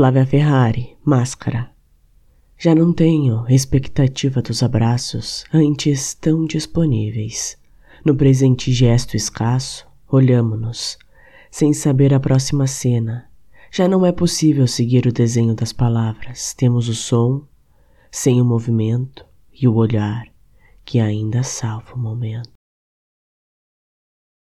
Flávia Ferrari, Máscara. Já não tenho expectativa dos abraços antes tão disponíveis. No presente gesto escasso, olhamo-nos, sem saber a próxima cena. Já não é possível seguir o desenho das palavras. Temos o som, sem o movimento, e o olhar, que ainda salva o momento.